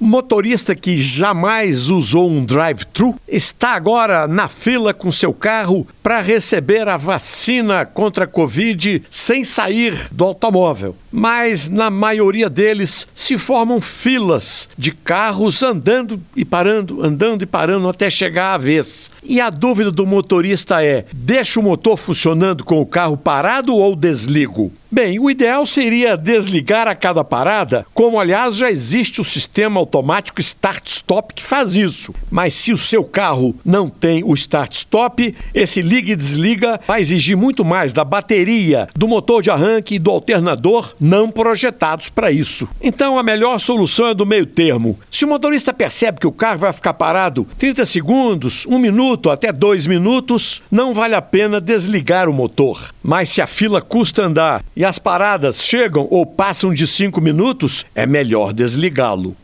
motorista que jamais usou um drive-thru está agora na fila com seu carro para receber a vacina contra a Covid sem sair do automóvel. Mas na maioria deles se formam filas de carros andando e parando, andando e parando até chegar à vez. E a dúvida do motorista é: deixa o motor funcionando com o carro parado ou desligo? Bem, o ideal seria desligar a cada parada, como aliás já existe o sistema automático start-stop que faz isso. Mas se o seu carro não tem o start-stop, esse liga e desliga vai exigir muito mais da bateria, do motor de arranque e do alternador não projetados para isso. Então a melhor solução é do meio termo. Se o motorista percebe que o carro vai ficar parado 30 segundos, um minuto, até dois minutos, não vale a pena desligar o motor. Mas se a fila custa andar e as paradas chegam ou passam de cinco minutos, é melhor desligá-lo.